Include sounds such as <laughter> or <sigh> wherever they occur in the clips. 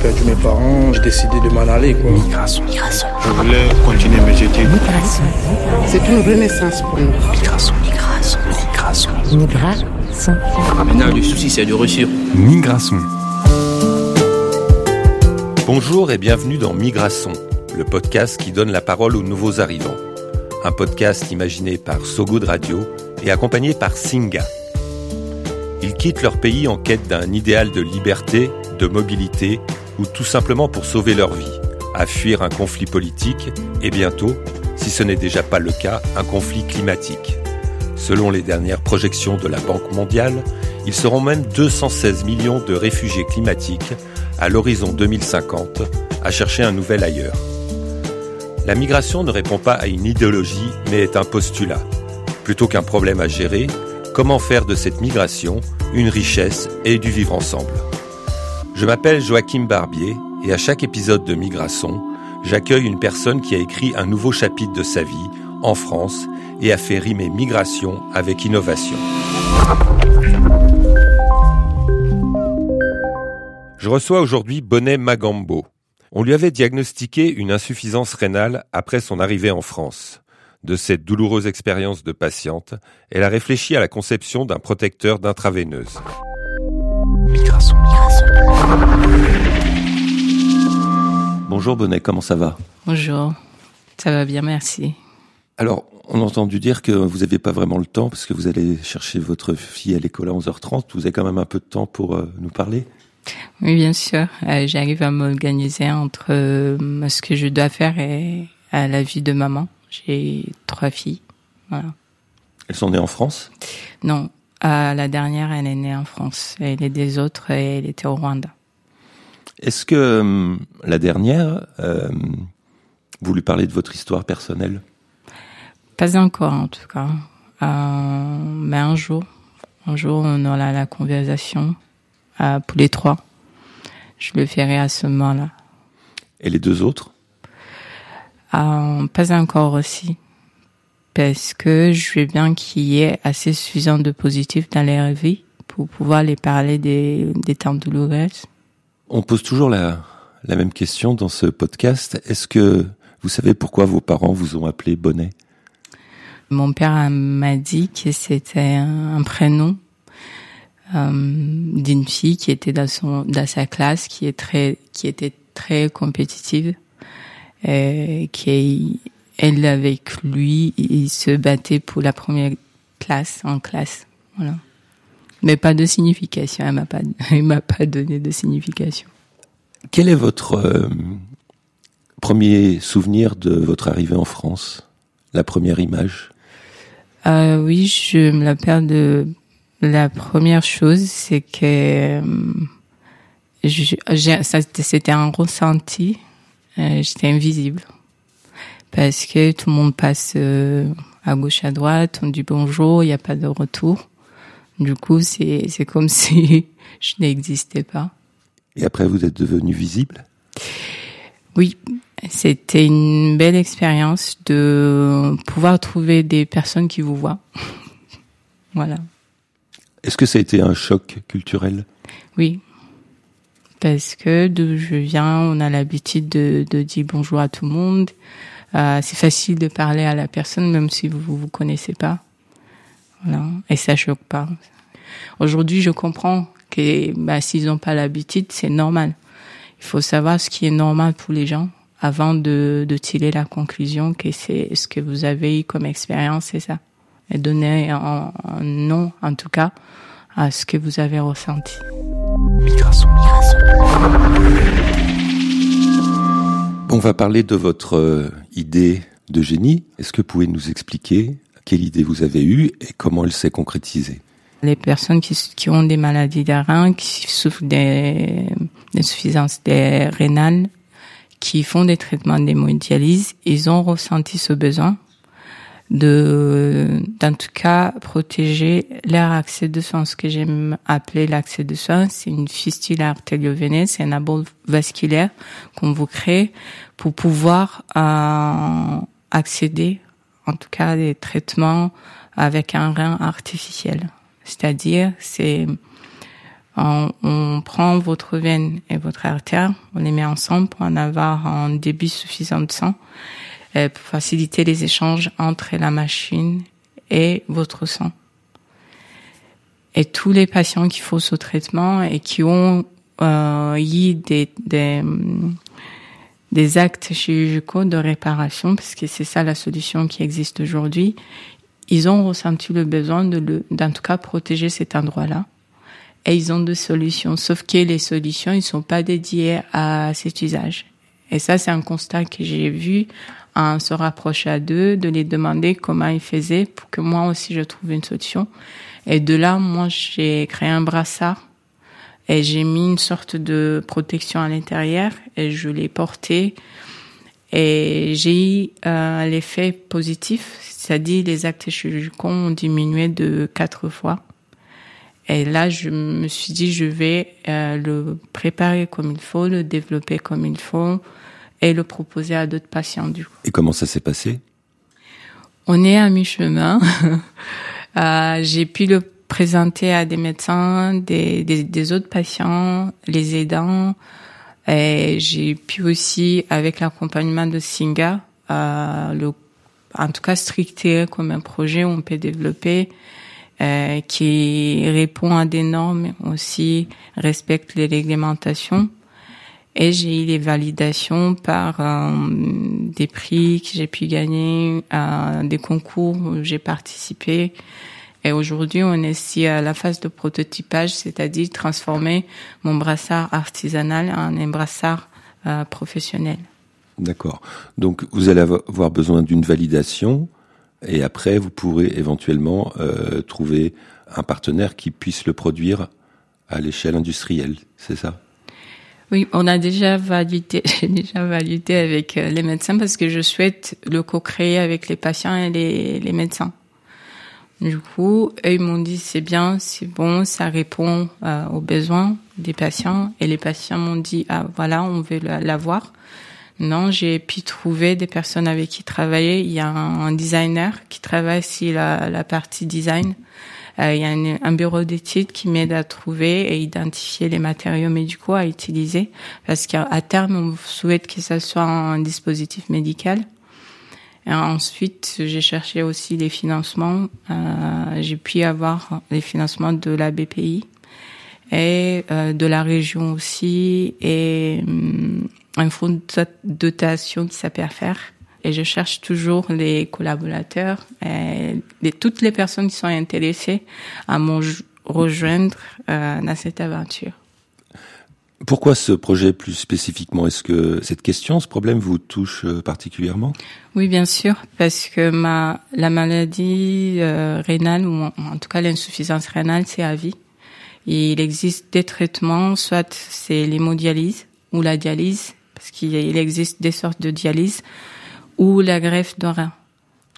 perdu mes parents, j'ai décidé de m'en aller. Quoi. Migration. Migration. Je voulais continuer mes études. Migration. C'est une renaissance pour nous. Migration. Migration. Migration. Migration. Maintenant, le souci, c'est de réussir. Migration. Bonjour et bienvenue dans Migration, le podcast qui donne la parole aux nouveaux arrivants. Un podcast imaginé par Sogo de Radio et accompagné par Singa. Ils quittent leur pays en quête d'un idéal de liberté, de mobilité ou tout simplement pour sauver leur vie, à fuir un conflit politique et bientôt, si ce n'est déjà pas le cas, un conflit climatique. Selon les dernières projections de la Banque mondiale, ils seront même 216 millions de réfugiés climatiques à l'horizon 2050 à chercher un nouvel ailleurs. La migration ne répond pas à une idéologie mais est un postulat. Plutôt qu'un problème à gérer, comment faire de cette migration une richesse et du vivre ensemble? Je m'appelle Joachim Barbier et à chaque épisode de Migration, j'accueille une personne qui a écrit un nouveau chapitre de sa vie en France et a fait rimer migration avec innovation. Je reçois aujourd'hui Bonnet Magambo. On lui avait diagnostiqué une insuffisance rénale après son arrivée en France. De cette douloureuse expérience de patiente, elle a réfléchi à la conception d'un protecteur d'intraveineuse. Migration. Migration. Bonjour Bonnet, comment ça va Bonjour, ça va bien, merci. Alors, on a entendu dire que vous n'aviez pas vraiment le temps parce que vous allez chercher votre fille à l'école à 11h30. Vous avez quand même un peu de temps pour euh, nous parler? Oui, bien sûr. Euh, J'arrive à m'organiser entre euh, ce que je dois faire et à la vie de maman. J'ai trois filles. Voilà. Elles sont nées en France? Non, euh, la dernière, elle est née en France. Et les deux autres, elle était au Rwanda. Est-ce que euh, la dernière, euh, vous lui parlez de votre histoire personnelle? Pas encore, en tout cas. Euh, mais un jour, un jour, on aura la conversation euh, pour les trois. Je le ferai à ce moment-là. Et les deux autres? Euh, pas encore aussi. Parce que je veux bien qu'il y ait assez suffisant de positifs dans leur vie pour pouvoir les parler des, des temps douloureux. On pose toujours la, la même question dans ce podcast. Est-ce que vous savez pourquoi vos parents vous ont appelé Bonnet? Mon père m'a dit que c'était un, un prénom euh, d'une fille qui était dans son dans sa classe, qui est très qui était très compétitive, et qui elle avec lui, il se battait pour la première classe en classe, voilà. Mais pas de signification, elle m'a pas <laughs> elle m'a pas donné de signification. Quel est votre euh, premier souvenir de votre arrivée en France? La première image? Euh, oui, je me rappelle de la première chose, c'est que euh, c'était un ressenti. Euh, J'étais invisible parce que tout le monde passe euh, à gauche à droite, on dit bonjour, il n'y a pas de retour. Du coup, c'est c'est comme <laughs> si je n'existais pas. Et après, vous êtes devenu visible? Oui, c'était une belle expérience de pouvoir trouver des personnes qui vous voient. <laughs> voilà. Est-ce que ça a été un choc culturel? Oui. Parce que d'où je viens, on a l'habitude de, de dire bonjour à tout le monde. Euh, c'est facile de parler à la personne, même si vous vous connaissez pas. Et ça choque pas. Aujourd'hui, je comprends que bah, s'ils n'ont pas l'habitude, c'est normal. Il faut savoir ce qui est normal pour les gens avant de, de tirer la conclusion que c'est ce que vous avez eu comme expérience, c'est ça. Et donner un, un nom, en tout cas, à ce que vous avez ressenti. Migration. Migration. On va parler de votre euh, idée de génie. Est-ce que vous pouvez nous expliquer quelle idée vous avez eue et comment elle s'est concrétisée? Les personnes qui, ont des maladies des qui souffrent des- d'insuffisance des rénales, qui font des traitements d'hémodialyse, ils ont ressenti ce besoin de, d'en tout cas, protéger leur accès de soins. Ce que j'aime appeler l'accès de soins, c'est une fistule artério-veineuse, c'est un abole vasculaire qu'on vous crée pour pouvoir euh, accéder, en tout cas, à des traitements avec un rein artificiel. C'est-à-dire, c'est on, on prend votre veine et votre artère, on les met ensemble pour en avoir un débit suffisant de sang, pour faciliter les échanges entre la machine et votre sang. Et tous les patients qui font ce traitement et qui ont euh, eu des, des, des actes chirurgicaux de réparation, parce que c'est ça la solution qui existe aujourd'hui, ils ont ressenti le besoin de le, d'en tout cas protéger cet endroit-là. Et ils ont des solutions, sauf que les solutions, ils sont pas dédiées à cet usage. Et ça, c'est un constat que j'ai vu en se rapprocher à deux, de les demander comment ils faisaient pour que moi aussi je trouve une solution. Et de là, moi, j'ai créé un brassard et j'ai mis une sorte de protection à l'intérieur et je l'ai porté et j'ai eu euh, l'effet positif, c'est-à-dire les actes chirurgicaux ont diminué de quatre fois. Et là, je me suis dit, je vais euh, le préparer comme il faut, le développer comme il faut et le proposer à d'autres patients du coup. Et comment ça s'est passé? On est à mi-chemin. <laughs> euh, j'ai pu le présenter à des médecins, des, des, des autres patients, les aidants. Et j'ai pu aussi, avec l'accompagnement de Singa, euh, le, en tout cas stricter comme un projet où on peut développer, euh, qui répond à des normes aussi, respecte les réglementations. Et j'ai eu les validations par euh, des prix que j'ai pu gagner, euh, des concours où j'ai participé. Et aujourd'hui, on est ici à la phase de prototypage, c'est-à-dire transformer mon brassard artisanal en un brassard euh, professionnel. D'accord. Donc vous allez avoir besoin d'une validation et après vous pourrez éventuellement trouver un partenaire qui puisse le produire à l'échelle industrielle, c'est ça? Oui, on a déjà validé, <laughs> j'ai déjà validé avec euh, les médecins parce que je souhaite le co-créer avec les patients et les, les médecins. Du coup, eux, ils m'ont dit c'est bien, c'est bon, ça répond euh, aux besoins des patients. Et les patients m'ont dit ah voilà, on veut l'avoir. Non, j'ai pu trouver des personnes avec qui travailler. Il y a un, designer qui travaille sur la partie design. Euh, il y a un, bureau d'études qui m'aide à trouver et identifier les matériaux médicaux à utiliser parce qu'à terme, on souhaite que ça soit un dispositif médical. Ensuite, j'ai cherché aussi les financements. Euh, j'ai pu avoir les financements de la BPI et euh, de la région aussi et euh, un fonds de dotation qui s'appelle faire. Et je cherche toujours les collaborateurs et les, toutes les personnes qui sont intéressées à me rejoindre euh, dans cette aventure. Pourquoi ce projet plus spécifiquement? Est-ce que cette question, ce problème vous touche euh, particulièrement? Oui, bien sûr, parce que ma la maladie euh, rénale ou en tout cas l'insuffisance rénale, c'est à vie. Et il existe des traitements, soit c'est l'hémodialyse ou la dialyse, parce qu'il existe des sortes de dialyse, ou la greffe de rein.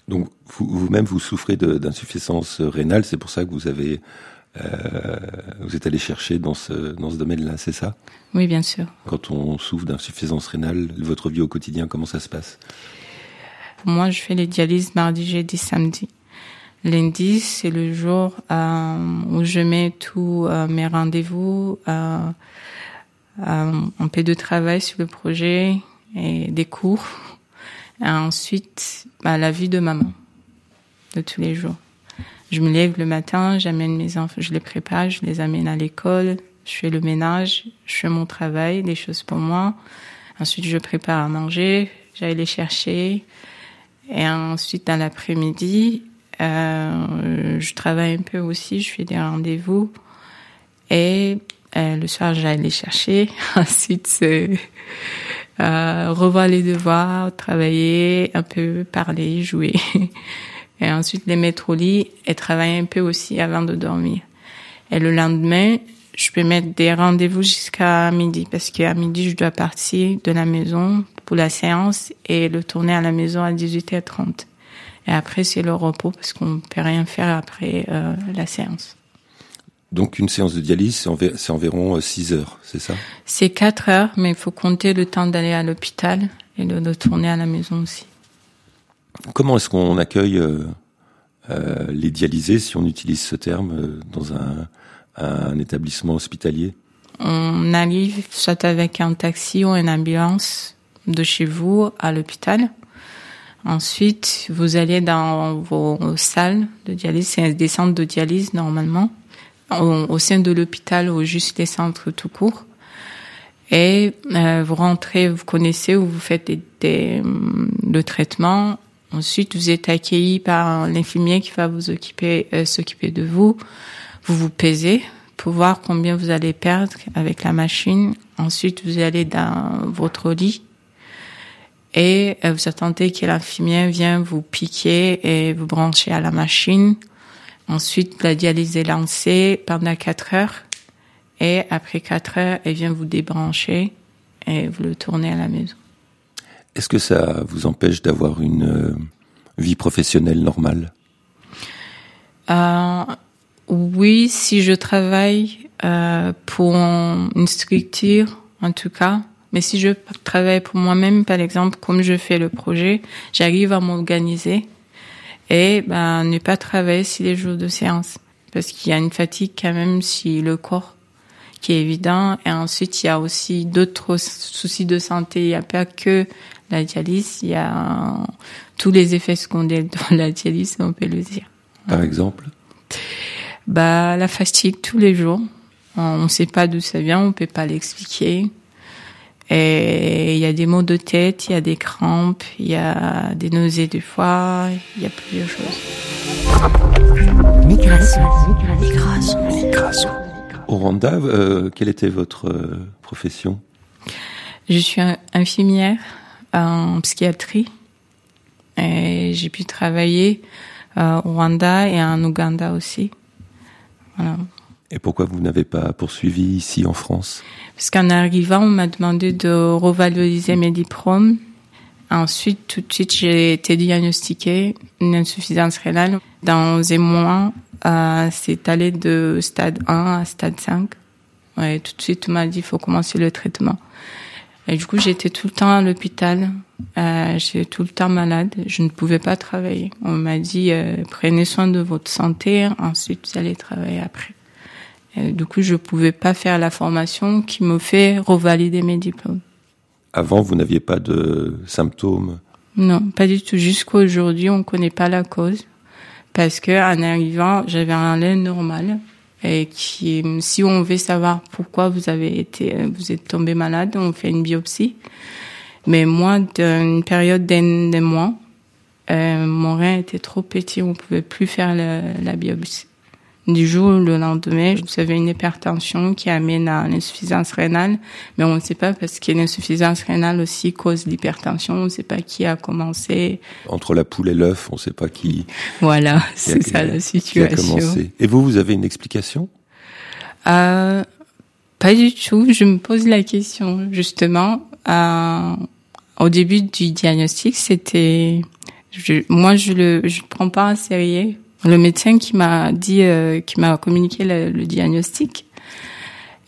Donc vous-même vous, vous souffrez d'insuffisance rénale, c'est pour ça que vous avez euh, vous êtes allé chercher dans ce, dans ce domaine-là, c'est ça? Oui, bien sûr. Quand on souffre d'insuffisance rénale, votre vie au quotidien, comment ça se passe? Moi, je fais les dialyses mardi, jeudi, samedi. Lundi, c'est le jour euh, où je mets tous euh, mes rendez-vous, un peu de travail sur le projet et des cours. Ensuite, bah, la vie de maman, de tous les jours. Je me lève le matin, j'amène mes enfants, je les prépare, je les amène à l'école, je fais le ménage, je fais mon travail, des choses pour moi. Ensuite, je prépare à manger, j'aille les chercher. Et ensuite, dans l'après-midi, euh, je travaille un peu aussi, je fais des rendez-vous. Et euh, le soir, j'aille les chercher. <laughs> ensuite, c'est euh, revoir les devoirs, travailler, un peu parler, jouer. <laughs> et ensuite les mettre au lit et travailler un peu aussi avant de dormir. Et le lendemain, je peux mettre des rendez-vous jusqu'à midi parce qu'à midi, je dois partir de la maison pour la séance et le tourner à la maison à 18h30. Et après, c'est le repos parce qu'on ne peut rien faire après euh, la séance. Donc une séance de dialyse, c'est environ 6 heures, c'est ça? C'est 4 heures, mais il faut compter le temps d'aller à l'hôpital et de, de tourner à la maison aussi. Comment est-ce qu'on accueille euh, euh, les dialysés, si on utilise ce terme, euh, dans un, un établissement hospitalier? On arrive soit avec un taxi ou une ambulance de chez vous à l'hôpital. Ensuite, vous allez dans vos salles de dialyse, c'est des centres de dialyse normalement, au, au sein de l'hôpital ou juste des centres tout court. Et euh, vous rentrez, vous connaissez ou vous faites des, le traitement. Ensuite, vous êtes accueilli par l'infirmier qui va vous occuper, euh, s'occuper de vous. Vous vous pesez pour voir combien vous allez perdre avec la machine. Ensuite, vous allez dans votre lit et euh, vous attendez que l'infirmier vienne vous piquer et vous brancher à la machine. Ensuite, la dialyse est lancée pendant 4 heures. Et après 4 heures, elle vient vous débrancher et vous le tournez à la maison. Est-ce que ça vous empêche d'avoir une euh, vie professionnelle normale? Euh, Oui, si je travaille euh, pour une structure, en tout cas. Mais si je travaille pour moi-même, par exemple, comme je fais le projet, j'arrive à m'organiser et ben, ne pas travailler si les jours de séance. Parce qu'il y a une fatigue quand même si le corps qui est évident. Et ensuite, il y a aussi d'autres soucis de santé. Il n'y a pas que la dialyse, il y a tous les effets secondaires de la dialyse, on peut le dire. Par exemple? Bah, la fatigue tous les jours. On ne sait pas d'où ça vient, on peut pas l'expliquer. Et il y a des maux de tête, il y a des crampes, il y a des nausées des fois, il y a plusieurs choses. Migration. Migration. Migration. Au Rwanda, euh, quelle était votre euh, profession? Je suis infirmière en psychiatrie et j'ai pu travailler euh, au Rwanda et en Ouganda aussi. Voilà. Et pourquoi vous n'avez pas poursuivi ici en France? Parce qu'en arrivant, on m'a demandé de revaloriser mes diplômes. Ensuite, tout de suite, j'ai été diagnostiquée une insuffisance rénale. Dans un mois, euh, c'est allé de stade 1 à stade 5. Ouais, tout de suite, on m'a dit, il faut commencer le traitement. Et du coup, j'étais tout le temps à l'hôpital. Euh, j'étais tout le temps malade. Je ne pouvais pas travailler. On m'a dit, euh, prenez soin de votre santé, ensuite vous allez travailler après. Et du coup, je pouvais pas faire la formation qui me fait revalider mes diplômes. Avant, vous n'aviez pas de symptômes? Non, pas du tout. Jusqu'à aujourd'hui, on connaît pas la cause. Parce que, en arrivant, j'avais un lait normal. Et qui, si on veut savoir pourquoi vous avez été, vous êtes tombé malade, on fait une biopsie. Mais moi, d'une période d'un mois, euh, mon rein était trop petit, on pouvait plus faire la biopsie. Du jour au lendemain, vous avez une hypertension qui amène à l'insuffisance rénale, mais on ne sait pas parce que l'insuffisance rénale aussi cause l'hypertension. On ne sait pas qui a commencé. Entre la poule et l'œuf, on ne sait pas qui. Voilà, <laughs> c'est ça la Qui a situation. commencé. Et vous, vous avez une explication? Euh, pas du tout. Je me pose la question justement. Euh, au début du diagnostic, c'était, je, moi je le, je le prends pas en sérieux. Le médecin qui m'a dit, euh, qui m'a communiqué le, diagnostic,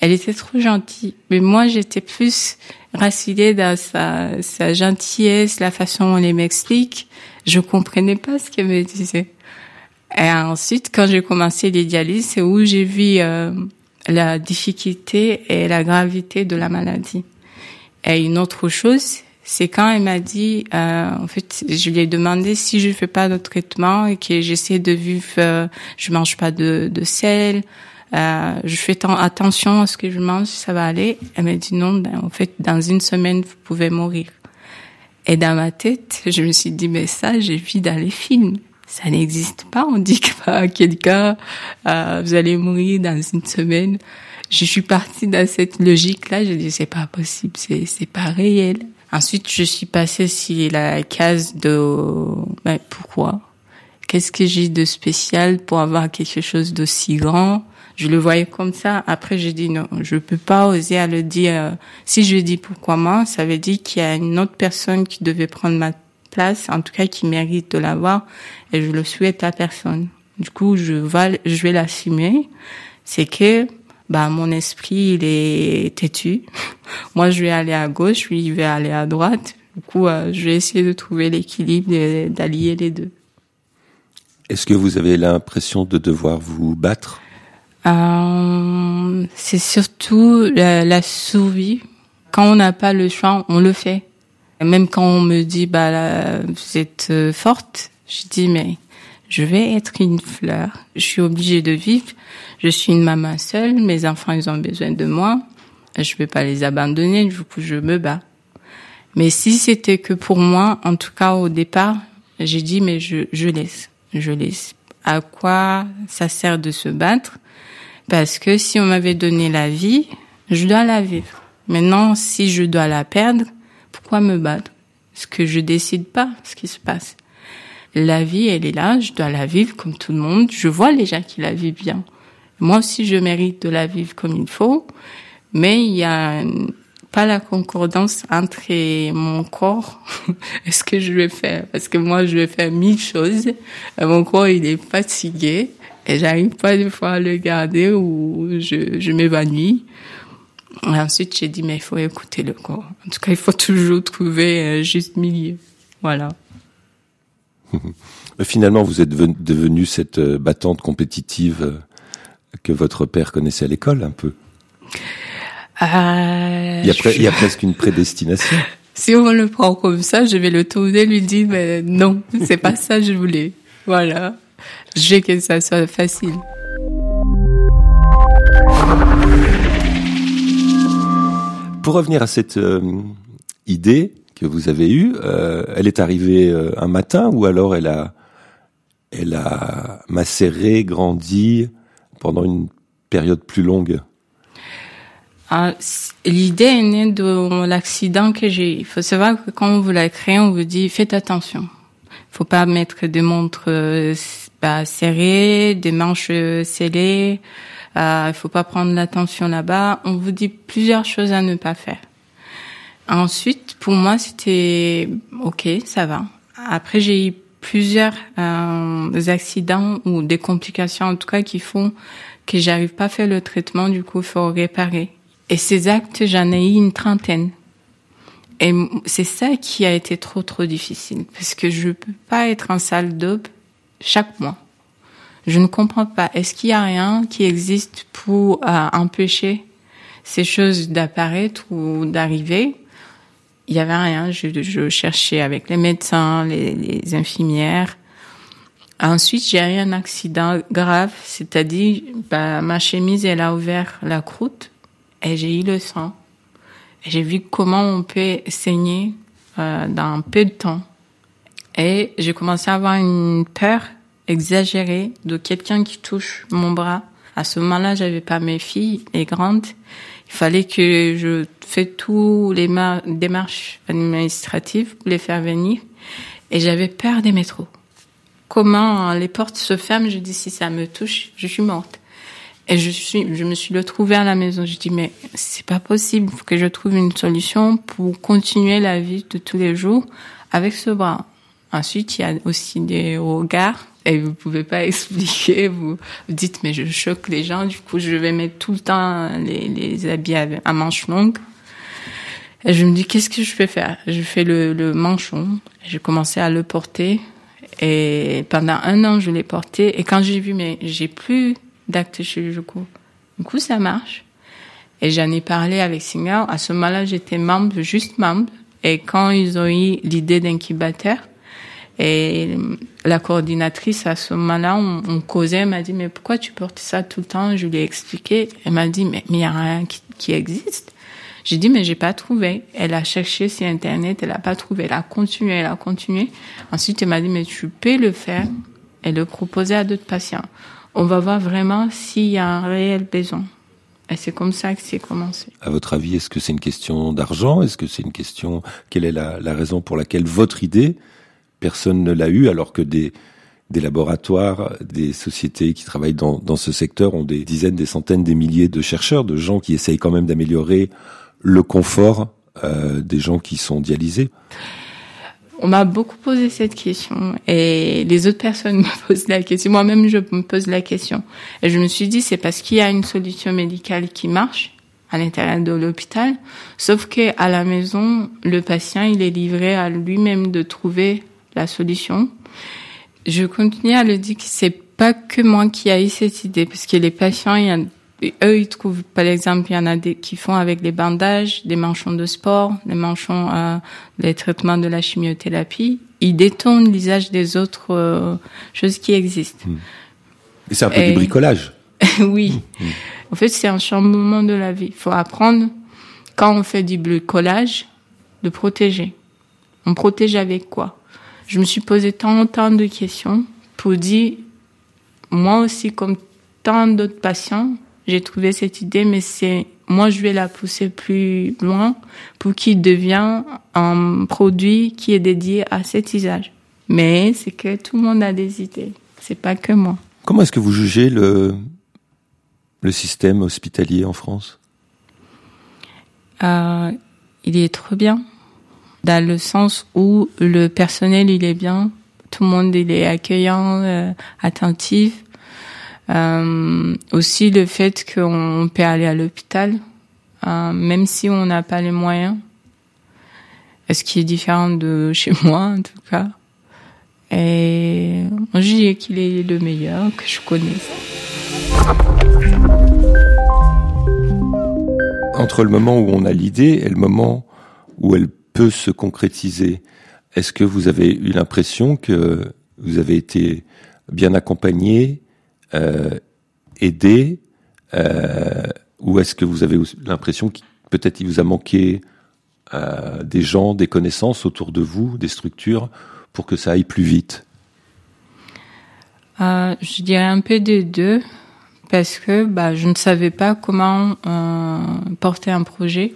elle était trop gentille. Mais moi, j'étais plus rassurée dans sa, sa gentillesse, la façon dont elle m'explique. Je comprenais pas ce qu'elle me disait. Et ensuite, quand j'ai commencé les dialyses, c'est où j'ai vu euh, la difficulté et la gravité de la maladie. Et une autre chose, c'est quand elle m'a dit, euh, en fait, je lui ai demandé si je fais pas de traitement et que j'essaie de vivre, euh, je mange pas de, de sel, euh, je fais attention à ce que je mange, ça va aller. Elle m'a dit non, ben, en fait, dans une semaine, vous pouvez mourir. Et dans ma tête, je me suis dit, mais ça, j'ai vu dans les films. Ça n'existe pas. On dit que <laughs> bah, quelqu'un, euh, vous allez mourir dans une semaine. Je suis partie dans cette logique-là. Je dis, c'est pas possible, c'est, c'est pas réel. Ensuite, je suis passée sur la case de, ben, pourquoi? Qu'est-ce que j'ai de spécial pour avoir quelque chose d'aussi grand? Je le voyais comme ça. Après, j'ai dit non, je peux pas oser à le dire. Si je dis pourquoi moi, ça veut dire qu'il y a une autre personne qui devait prendre ma place, en tout cas qui mérite de l'avoir, et je le souhaite à personne. Du coup, je vais, je vais l'assumer. C'est que, bah, mon esprit, il est têtu. <laughs> Moi, je vais aller à gauche, lui, il va aller à droite. Du coup, euh, je vais essayer de trouver l'équilibre, et d'allier les deux. Est-ce que vous avez l'impression de devoir vous battre? Euh, c'est surtout la, la survie. Quand on n'a pas le choix, on le fait. Même quand on me dit, bah, là, vous êtes euh, forte, je dis, mais je vais être une fleur. Je suis obligée de vivre. Je suis une maman seule. Mes enfants, ils ont besoin de moi. Je vais pas les abandonner. Du coup, je me bats. Mais si c'était que pour moi, en tout cas au départ, j'ai dit, mais je, je laisse. Je laisse. À quoi ça sert de se battre? Parce que si on m'avait donné la vie, je dois la vivre. Maintenant, si je dois la perdre, pourquoi me battre? Parce que je décide pas ce qui se passe. La vie, elle est là, je dois la vivre comme tout le monde. Je vois les gens qui la vivent bien. Moi aussi, je mérite de la vivre comme il faut. Mais il y a pas la concordance entre mon corps <laughs> et ce que je vais faire? Parce que moi, je vais faire mille choses. Et mon corps, il est fatigué. Et j'arrive pas des fois à le garder ou je, je m'évanouis. Et ensuite, j'ai dit, mais il faut écouter le corps. En tout cas, il faut toujours trouver juste milieu. Voilà. Finalement, vous êtes devenue cette euh, battante compétitive euh, que votre père connaissait à l'école, un peu. Euh, il, y a pre- il y a presque une prédestination. <laughs> si on le prend comme ça, je vais le tourner, lui dire, mais non, c'est pas ça que je voulais. Voilà. Veux que ça soit facile. Pour revenir à cette euh, idée que vous avez eue, euh, elle est arrivée euh, un matin ou alors elle a, elle a macéré, grandi pendant une période plus longue? Ah, L'idée est née de l'accident que j'ai eu. Il faut savoir que quand on vous la crée, on vous dit faites attention. Faut pas mettre des montres euh, bah, serrées, des manches euh, scellées. Euh, il faut pas prendre l'attention là-bas. On vous dit plusieurs choses à ne pas faire. Ensuite, pour moi, c'était ok, ça va. Après, j'ai eu plusieurs euh, accidents ou des complications, en tout cas, qui font que j'arrive pas à faire le traitement. Du coup, il faut réparer. Et ces actes, j'en ai eu une trentaine. Et c'est ça qui a été trop trop difficile parce que je peux pas être en salle d'aube chaque mois. Je ne comprends pas. Est-ce qu'il y a rien qui existe pour euh, empêcher ces choses d'apparaître ou d'arriver? Il y avait rien. Je, je cherchais avec les médecins, les, les infirmières. Ensuite, j'ai eu un accident grave, c'est-à-dire bah, ma chemise elle a ouvert la croûte et j'ai eu le sang. Et J'ai vu comment on peut saigner euh, dans peu de temps. Et j'ai commencé à avoir une peur exagérée de quelqu'un qui touche mon bras. À ce moment-là, j'avais pas mes filles, les grandes. Il fallait que je fais tous les ma- démarches administratives pour les faire venir. Et j'avais peur des métros. Comment les portes se ferment, je dis si ça me touche, je suis morte. Et je suis, je me suis retrouvée à la maison. Je dis mais c'est pas possible. Il faut que je trouve une solution pour continuer la vie de tous les jours avec ce bras. Ensuite, il y a aussi des regards <laughs> et vous pouvez pas expliquer. Vous, dites mais je choque les gens. Du coup, je vais mettre tout le temps les, les habits à, manches longues. Et je me dis qu'est-ce que je vais faire? Je fais le, le manchon. J'ai commencé à le porter et pendant un an je l'ai porté. Et quand j'ai vu mais j'ai plus d'actes chirurgicaux, du coup ça marche. Et j'en ai parlé avec Singer. À ce moment-là, j'étais membre, juste membre. Et quand ils ont eu l'idée d'incubateur, et la coordinatrice, à ce moment-là, on, causait, elle m'a dit, mais pourquoi tu portes ça tout le temps? Je lui ai expliqué. Elle m'a dit, mais il y a rien qui, existe. J'ai dit, mais j'ai pas trouvé. Elle a cherché sur Internet, elle a pas trouvé. Elle a continué, elle a continué. Ensuite, elle m'a dit, mais tu peux le faire et le proposer à d'autres patients. On va voir vraiment s'il y a un réel besoin. Et c'est comme ça que c'est commencé. À votre avis, est-ce que c'est une question d'argent? Est-ce que c'est une question Quelle est la raison pour laquelle votre idée, personne ne l'a eue, alors que des, des laboratoires, des sociétés qui travaillent dans, dans ce secteur ont des dizaines, des centaines, des milliers de chercheurs, de gens qui essayent quand même d'améliorer le confort euh, des gens qui sont dialysés On m'a beaucoup posé cette question et les autres personnes <laughs> me posent la question. Moi-même, je me pose la question. Et je me suis dit, c'est parce qu'il y a une solution médicale qui marche à l'intérieur de l'hôpital, sauf que à la maison, le patient, il est livré à lui-même de trouver la solution. Je continue à le dire que c'est pas que moi qui a eu cette idée, parce que les patients, il y a, eux, ils trouvent, par exemple, il y en a des qui font avec les bandages, des manchons de sport, les manchons, euh, les traitements de la chimiothérapie. Ils détournent l'usage des autres euh, choses qui existent. Et c'est un peu Et- du bricolage. <laughs> oui. En fait, c'est un chamboulement de la vie. Il faut apprendre, quand on fait du bricolage, de protéger. On protège avec quoi? Je me suis posé tant, tant de questions pour dire, moi aussi, comme tant d'autres patients, j'ai trouvé cette idée, mais c'est, moi, je vais la pousser plus loin pour qu'il devienne un produit qui est dédié à cet usage. Mais c'est que tout le monde a des idées. C'est pas que moi. Comment est-ce que vous jugez le, le système hospitalier en France? Euh, il est trop bien. Dans le sens où le personnel, il est bien. Tout le monde, il est accueillant, euh, attentif. Euh, aussi le fait qu'on peut aller à l'hôpital, euh, même si on n'a pas les moyens. Ce qui est différent de <laughs> chez moi, en tout cas? Et je dirais qu'il est le meilleur que je connaisse. Entre le moment où on a l'idée et le moment où elle peut se concrétiser, est-ce que vous avez eu l'impression que vous avez été bien accompagné, euh, aidé, euh, ou est-ce que vous avez l'impression que peut-être il vous a manqué euh, des gens, des connaissances autour de vous, des structures, pour que ça aille plus vite? Je dirais un peu des deux parce que bah, je ne savais pas comment porter un projet.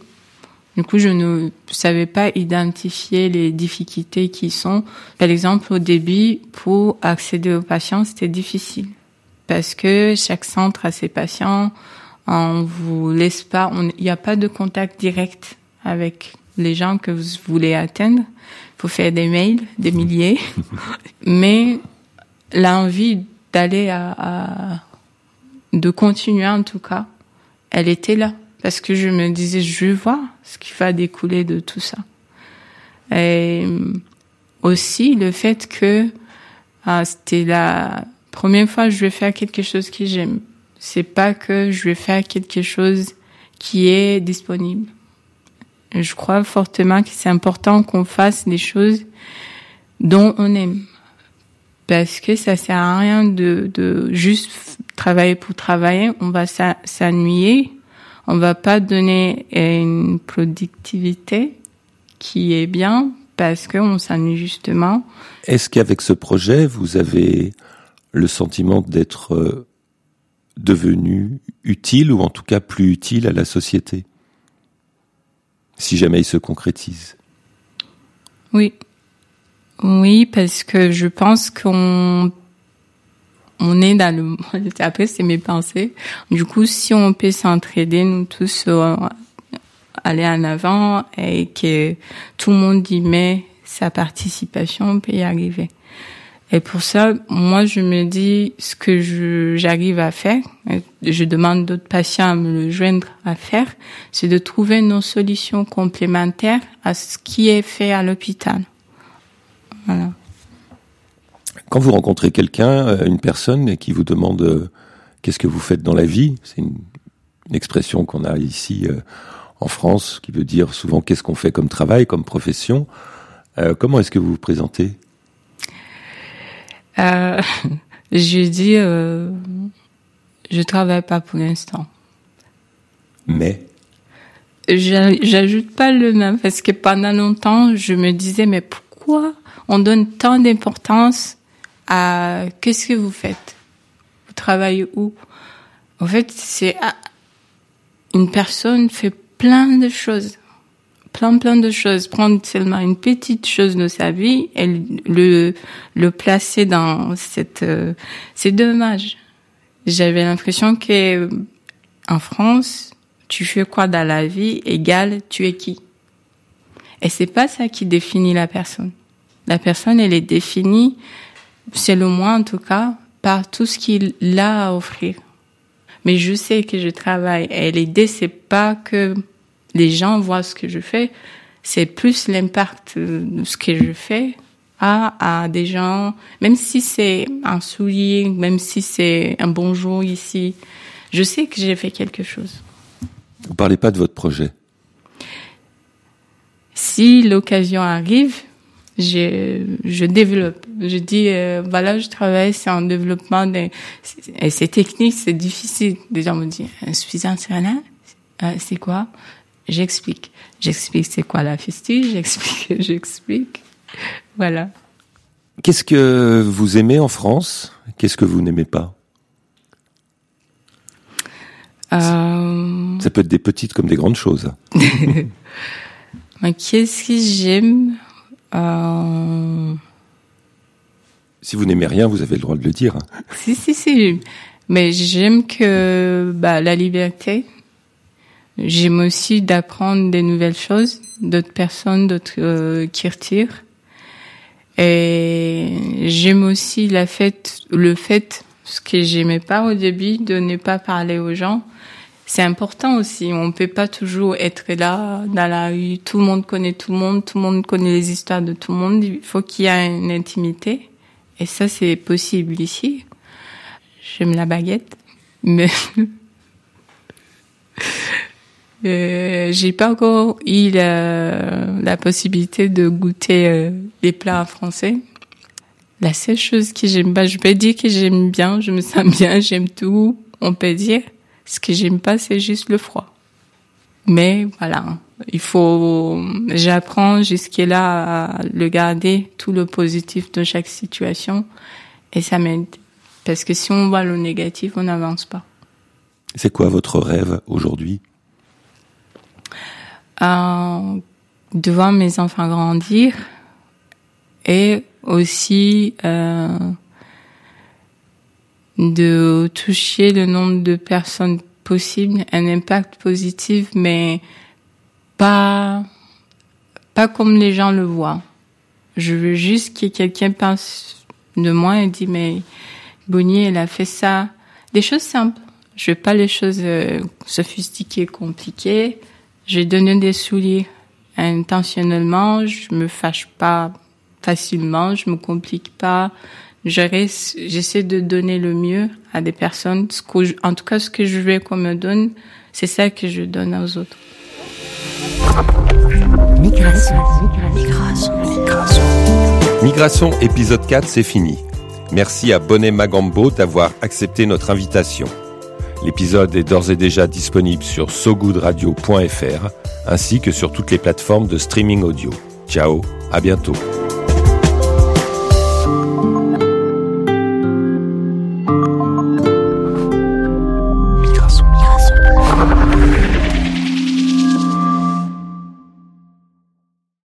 Du coup, je ne savais pas identifier les difficultés qui sont. Par exemple, au début, pour accéder aux patients, c'était difficile parce que chaque centre a ses patients. On vous laisse pas, il n'y a pas de contact direct avec les gens que vous voulez atteindre. Il faut faire des mails, des milliers. <laughs> Mais l'envie d'aller à, à- de continuer en tout cas, elle était là parce que je me disais je voir ce qui va découler de tout ça. Et euh, aussi le fait que ah, c'était la première fois que je vais faire quelque chose que j'aime. C'est pas que je vais faire quelque chose qui est disponible. Je crois fortement que c'est important qu'on fasse des choses dont on aime parce que ça sert à rien de, de juste travailler pour travailler. On va s'ennuyer. On va pas donner une productivité qui est bien parce qu'on s'ennuie justement. Est-ce qu'avec ce projet, vous avez le sentiment d'être euh, devenu utile ou en tout cas plus utile à la société? Si jamais il se concrétise. Oui. Oui, parce que je pense qu'on on est dans le <laughs> après c'est mes pensées. Du coup, si on peut s'entraider nous tous euh, aller en avant et que tout le monde y met sa participation, on peut y arriver. Et pour ça, moi, je me dis ce que j'arrive à faire. Je demande d'autres patients à me le joindre à faire, c'est de trouver nos solutions complémentaires à ce qui est fait à l'hôpital. Voilà. Quand vous rencontrez quelqu'un, euh, une personne qui vous demande euh, qu'est-ce que vous faites dans la vie, c'est une, une expression qu'on a ici euh, en France qui veut dire souvent qu'est-ce qu'on fait comme travail, comme profession. Euh, comment est-ce que vous vous présentez? <laughs> Je dis, je travaille pas pour l'instant. Mais? J'a- J'ajoute pas le même parce que pendant longtemps, je me disais, mais pourquoi on donne tant d'importance à qu'est-ce que vous faites? Vous travaillez où? En fait, c'est une personne fait plein de choses, plein plein de choses. Prendre seulement une petite chose de sa vie et le le placer dans cette, euh, c'est dommage. J'avais l'impression que euh, en France, tu fais quoi dans la vie égale tu es qui? Et c'est pas ça qui définit la personne. La personne, elle est définie, selon moi en tout cas, par tout ce qu'il a à offrir. Mais je sais que je travaille. Et l'idée, c'est pas que les gens voient ce que je fais, c'est plus l'impact de ce que je fais à, à des gens, même si c'est un soulier, même si c'est un bonjour ici, je sais que j'ai fait quelque chose. Vous parlez pas de votre projet. Si l'occasion arrive, je, je développe. Je dis, euh, voilà, je travaille, c'est un développement. Des, et c'est technique, c'est difficile. Des gens me disent, insuffisance rénale, euh, c'est quoi? J'explique. J'explique c'est quoi la fistule, j'explique, <laughs> j'explique. Voilà. Qu'est-ce que vous aimez en France? Qu'est-ce que vous n'aimez pas? Euh, Ça peut être des petites comme des grandes choses. <laughs> mais Qu'est-ce que j'aime? Euh, Si vous n'aimez rien, vous avez le droit de le dire. <laughs> Si, si, si. Mais j'aime que bah, la liberté. J'aime aussi d'apprendre des nouvelles choses, d'autres personnes, d'autres euh, qui retirent. Et j'aime aussi la fête, le fait, ce que j'aimais pas au début, de ne pas parler aux gens. C'est important aussi. On peut pas toujours être là dans la rue. Tout le monde connaît tout le monde. Tout le monde connaît les histoires de tout le monde. Il faut qu'il y ait une intimité. Et ça, c'est possible ici. J'aime la baguette, mais <laughs> euh, j'ai pas encore eu la, la possibilité de goûter euh, les plats français. La seule chose que j'aime pas, je peux dire que j'aime bien, je me sens bien, j'aime tout, on peut dire. Ce que j'aime pas, c'est juste le froid. Mais voilà, il faut, j'apprends jusqu'à à le garder, tout le positif de chaque situation, et ça m'aide. Parce que si on voit le négatif, on n'avance pas. C'est quoi votre rêve aujourd'hui? Euh, de voir mes enfants grandir et aussi euh, de toucher le nombre de personnes possible, un impact positif, mais pas pas comme les gens le voient. Je veux juste que quelqu'un pense de moi et dit mais Bonnie, elle a fait ça. Des choses simples. Je veux pas les choses euh, sophistiquées, compliquées. J'ai donné des souliers intentionnellement. Je me fâche pas facilement. Je me complique pas. J'essaie de donner le mieux à des personnes. En tout cas, ce que je veux qu'on me donne, c'est ça que je donne aux autres. Migration. Migration. Migration épisode 4, c'est fini. Merci à Bonnet Magambo d'avoir accepté notre invitation. L'épisode est d'ores et déjà disponible sur sogoodradio.fr ainsi que sur toutes les plateformes de streaming audio. Ciao, à bientôt.